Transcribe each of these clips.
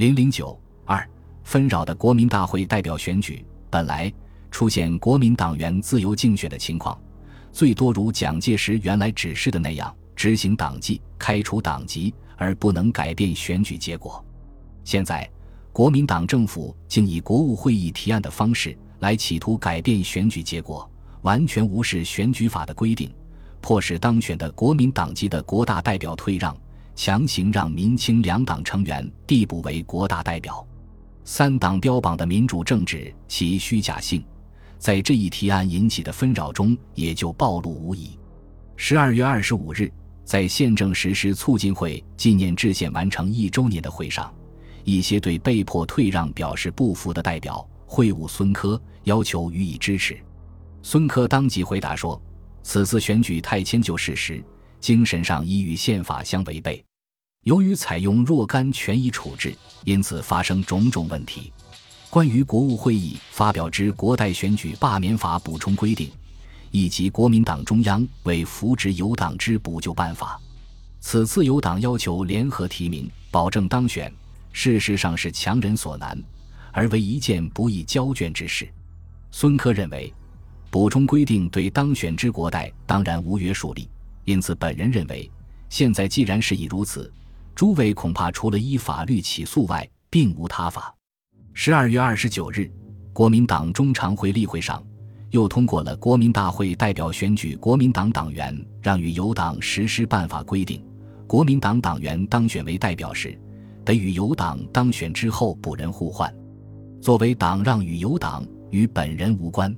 零零九二纷扰的国民大会代表选举，本来出现国民党员自由竞选的情况，最多如蒋介石原来指示的那样执行党纪、开除党籍，而不能改变选举结果。现在，国民党政府竟以国务会议提案的方式来企图改变选举结果，完全无视选举法的规定，迫使当选的国民党籍的国大代表退让。强行让民清两党成员递补为国大代表，三党标榜的民主政治其虚假性，在这一提案引起的纷扰中也就暴露无遗。十二月二十五日，在宪政实施促进会纪念制宪完成一周年的会上，一些对被迫退让表示不服的代表会晤孙科，要求予以支持。孙科当即回答说：“此次选举太迁就事实，精神上已与宪法相违背。”由于采用若干权益处置，因此发生种种问题。关于国务会议发表之国代选举罢免法补充规定，以及国民党中央为扶植有党之补救办法，此次有党要求联合提名，保证当选，事实上是强人所难，而为一件不易交卷之事。孙科认为，补充规定对当选之国代当然无约束力，因此本人认为，现在既然事已如此。诸位恐怕除了依法律起诉外，并无他法。十二月二十九日，国民党中常会例会上，又通过了国民大会代表选举国民党党员让与有党实施办法规定，国民党党员当选为代表时，得与有党当选之后补人互换。作为党让与有党，与本人无关。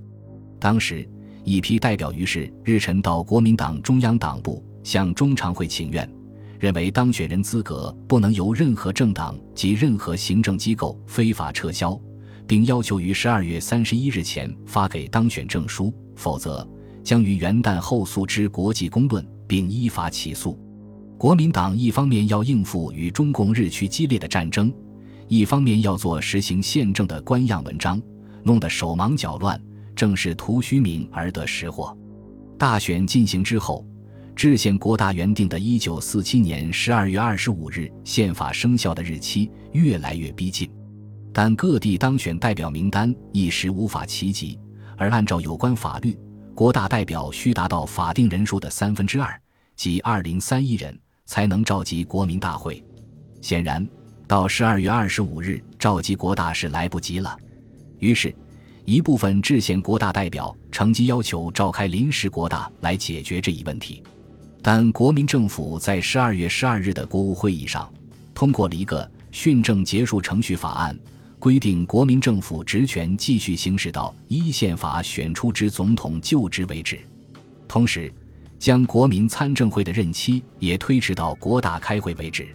当时一批代表于是日晨到国民党中央党部向中常会请愿。认为当选人资格不能由任何政党及任何行政机构非法撤销，并要求于十二月三十一日前发给当选证书，否则将于元旦后诉之国际公论，并依法起诉。国民党一方面要应付与中共日趋激烈的战争，一方面要做实行宪政的官样文章，弄得手忙脚乱，正是图虚名而得实祸。大选进行之后。制宪国大原定的1947年12月25日宪法生效的日期越来越逼近，但各地当选代表名单一时无法齐集，而按照有关法律，国大代表需达到法定人数的三分之二，即2031人，才能召集国民大会。显然，到12月25日召集国大是来不及了。于是，一部分制宪国大代表乘机要求召开临时国大来解决这一问题。但国民政府在十二月十二日的国务会议上通过了一个训政结束程序法案，规定国民政府职权继续行使到依宪法选出之总统就职为止，同时将国民参政会的任期也推迟到国大开会为止。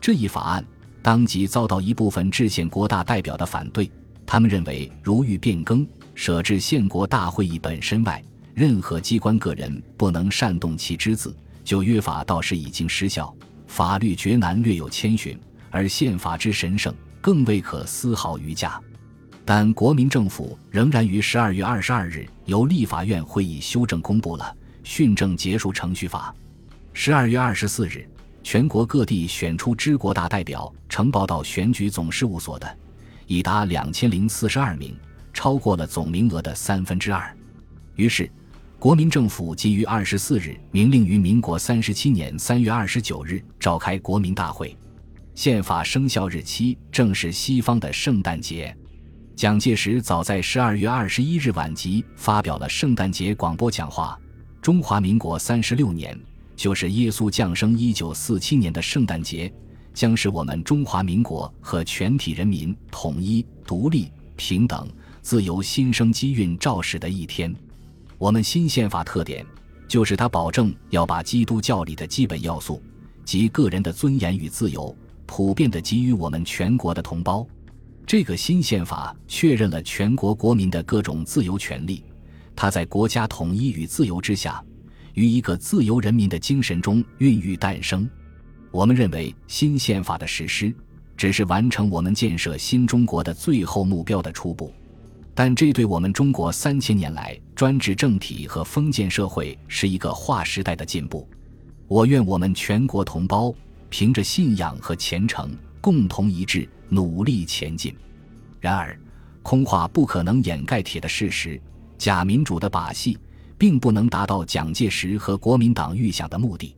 这一法案当即遭到一部分制宪国大代表的反对，他们认为如欲变更，舍置宪国大会议本身外。任何机关个人不能煽动其之子，就约法到时已经失效，法律绝难略有谦逊，而宪法之神圣更未可丝毫逾加。但国民政府仍然于十二月二十二日由立法院会议修正公布了《训政结束程序法》。十二月二十四日，全国各地选出知国大代表呈报到选举总事务所的，已达两千零四十二名，超过了总名额的三分之二。于是。国民政府即于二十四日明令于民国三十七年三月二十九日召开国民大会，宪法生效日期正是西方的圣诞节。蒋介石早在十二月二十一日晚集发表了圣诞节广播讲话：“中华民国三十六年，就是耶稣降生一九四七年的圣诞节，将是我们中华民国和全体人民统一、独立、平等、自由新生机运肇始的一天。”我们新宪法特点，就是它保证要把基督教里的基本要素，及个人的尊严与自由，普遍的给予我们全国的同胞。这个新宪法确认了全国国民的各种自由权利，它在国家统一与自由之下，于一个自由人民的精神中孕育诞生。我们认为，新宪法的实施，只是完成我们建设新中国的最后目标的初步。但这对我们中国三千年来专制政体和封建社会是一个划时代的进步。我愿我们全国同胞凭着信仰和虔诚，共同一致，努力前进。然而，空话不可能掩盖铁的事实：假民主的把戏并不能达到蒋介石和国民党预想的目的。